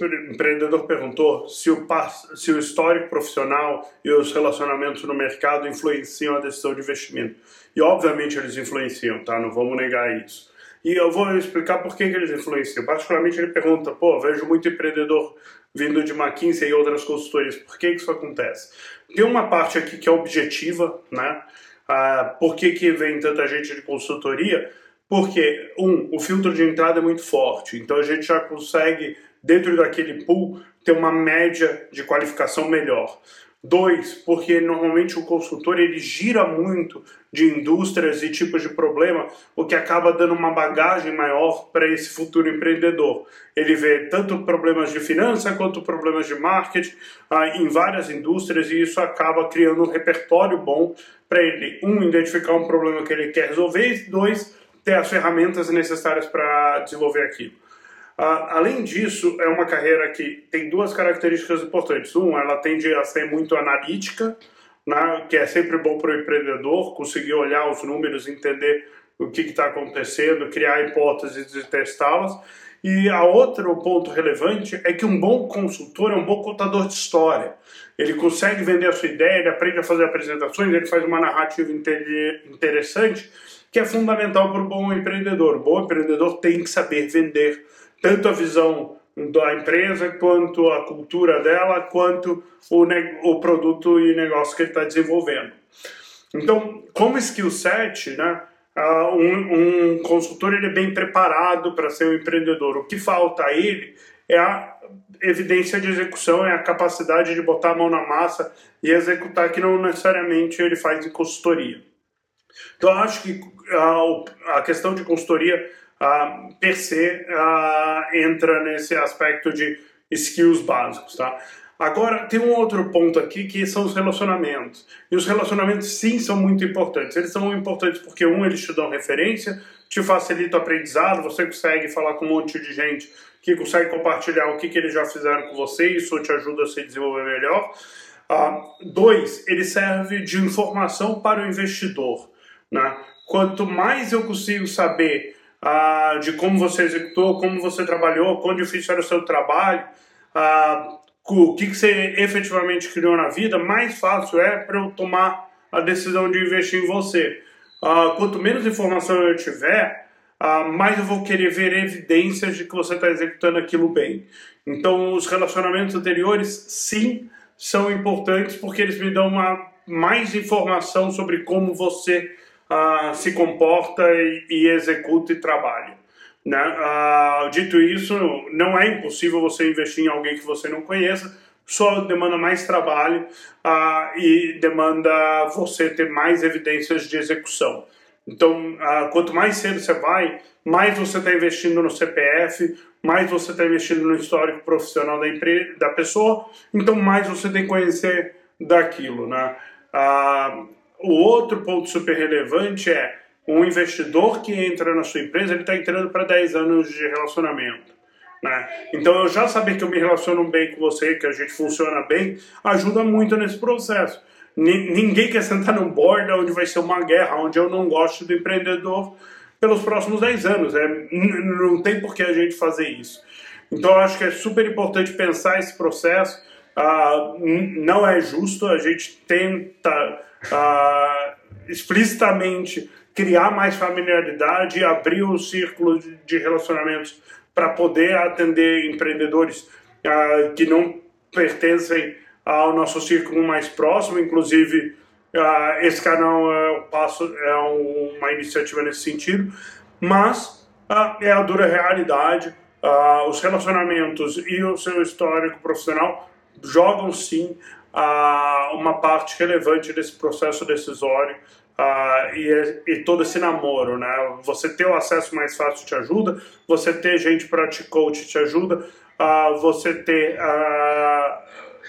O empreendedor perguntou se o, se o histórico profissional e os relacionamentos no mercado influenciam a decisão de investimento. E obviamente eles influenciam, tá? Não vamos negar isso. E eu vou explicar por que, que eles influenciam. Particularmente ele pergunta, pô, vejo muito empreendedor vindo de McKinsey e outras consultorias. Por que, que isso acontece? Tem uma parte aqui que é objetiva, né? Ah, por que, que vem tanta gente de consultoria? Porque, um, o filtro de entrada é muito forte. Então a gente já consegue dentro daquele pool, ter uma média de qualificação melhor. Dois, porque normalmente o consultor ele gira muito de indústrias e tipos de problema, o que acaba dando uma bagagem maior para esse futuro empreendedor. Ele vê tanto problemas de finança quanto problemas de marketing ah, em várias indústrias e isso acaba criando um repertório bom para ele, um, identificar um problema que ele quer resolver e dois, ter as ferramentas necessárias para desenvolver aquilo. Uh, além disso, é uma carreira que tem duas características importantes. Um, ela tende a ser muito analítica, né, que é sempre bom para o empreendedor conseguir olhar os números, entender o que está acontecendo, criar hipóteses e testá-las. E a outro ponto relevante é que um bom consultor é um bom contador de história. Ele consegue vender a sua ideia, ele aprende a fazer apresentações, ele faz uma narrativa interessante, que é fundamental para o bom empreendedor. O bom empreendedor tem que saber vender tanto a visão da empresa, quanto a cultura dela, quanto o, o produto e negócio que ele está desenvolvendo. Então, como skill set, né, um, um, consultor ele é bem preparado para ser um empreendedor. O que falta a ele é a evidência de execução, é a capacidade de botar a mão na massa e executar, que não necessariamente ele faz em consultoria. Então, acho que a, a questão de consultoria uh, per se uh, entra nesse aspecto de skills básicos, tá? Agora, tem um outro ponto aqui que são os relacionamentos. E os relacionamentos, sim, são muito importantes. Eles são importantes porque, um, eles te dão referência, te facilita o aprendizado, você consegue falar com um monte de gente que consegue compartilhar o que, que eles já fizeram com você, isso te ajuda a se desenvolver melhor. Uh, dois, ele serve de informação para o investidor. Né? Quanto mais eu consigo saber ah, de como você executou, como você trabalhou, quão difícil era o seu trabalho, ah, o que, que você efetivamente criou na vida, mais fácil é para eu tomar a decisão de investir em você. Ah, quanto menos informação eu tiver, ah, mais eu vou querer ver evidências de que você está executando aquilo bem. Então, os relacionamentos anteriores, sim, são importantes porque eles me dão uma, mais informação sobre como você se comporta e, e, executa e trabalha. Né? Uh, dito isso, não é impossível você investir em alguém que você não conheça, só demanda mais trabalho uh, e demanda você ter mais evidências de execução. Então, quanto mais cedo você vai, mais você está investindo no CPF, mais você está investindo no histórico profissional da, da pessoa, então mais você tem que conhecer daquilo. Né? O outro ponto super relevante é um investidor que entra na sua empresa, ele está entrando para 10 anos de relacionamento. Né? Então, eu já saber que eu me relaciono bem com você, que a gente funciona bem, ajuda muito nesse processo. ninguém quer sentar num board onde vai ser uma guerra, onde eu não gosto do empreendedor pelos próximos 10 anos. É, não tem por que a gente fazer isso. Então, eu acho que é super importante pensar esse processo. Ah, não é justo, a gente tenta uh, explicitamente criar mais familiaridade abrir um círculo de, relacionamentos para poder atender empreendedores uh, que não pertencem ao nosso círculo mais próximo, inclusive esse canal é, passo, é uma iniciativa nesse sentido, mas é a dura realidade. os relacionamentos e o seu histórico profissional jogam sim uma parte relevante desse processo decisório e, e, todo esse namoro, né? Você ter o acesso mais fácil te ajuda, você ter gente para te coach te ajuda, você ter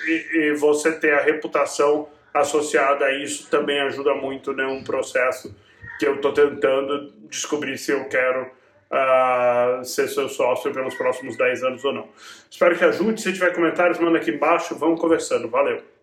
e, você ter a reputação associada a isso também ajuda muito né, um processo que eu estou tentando descobrir se eu quero uh, ser seu sócio pelos próximos 10 anos ou não. Espero que ajude. Se tiver comentários, manda aqui embaixo. Vamos conversando. Valeu!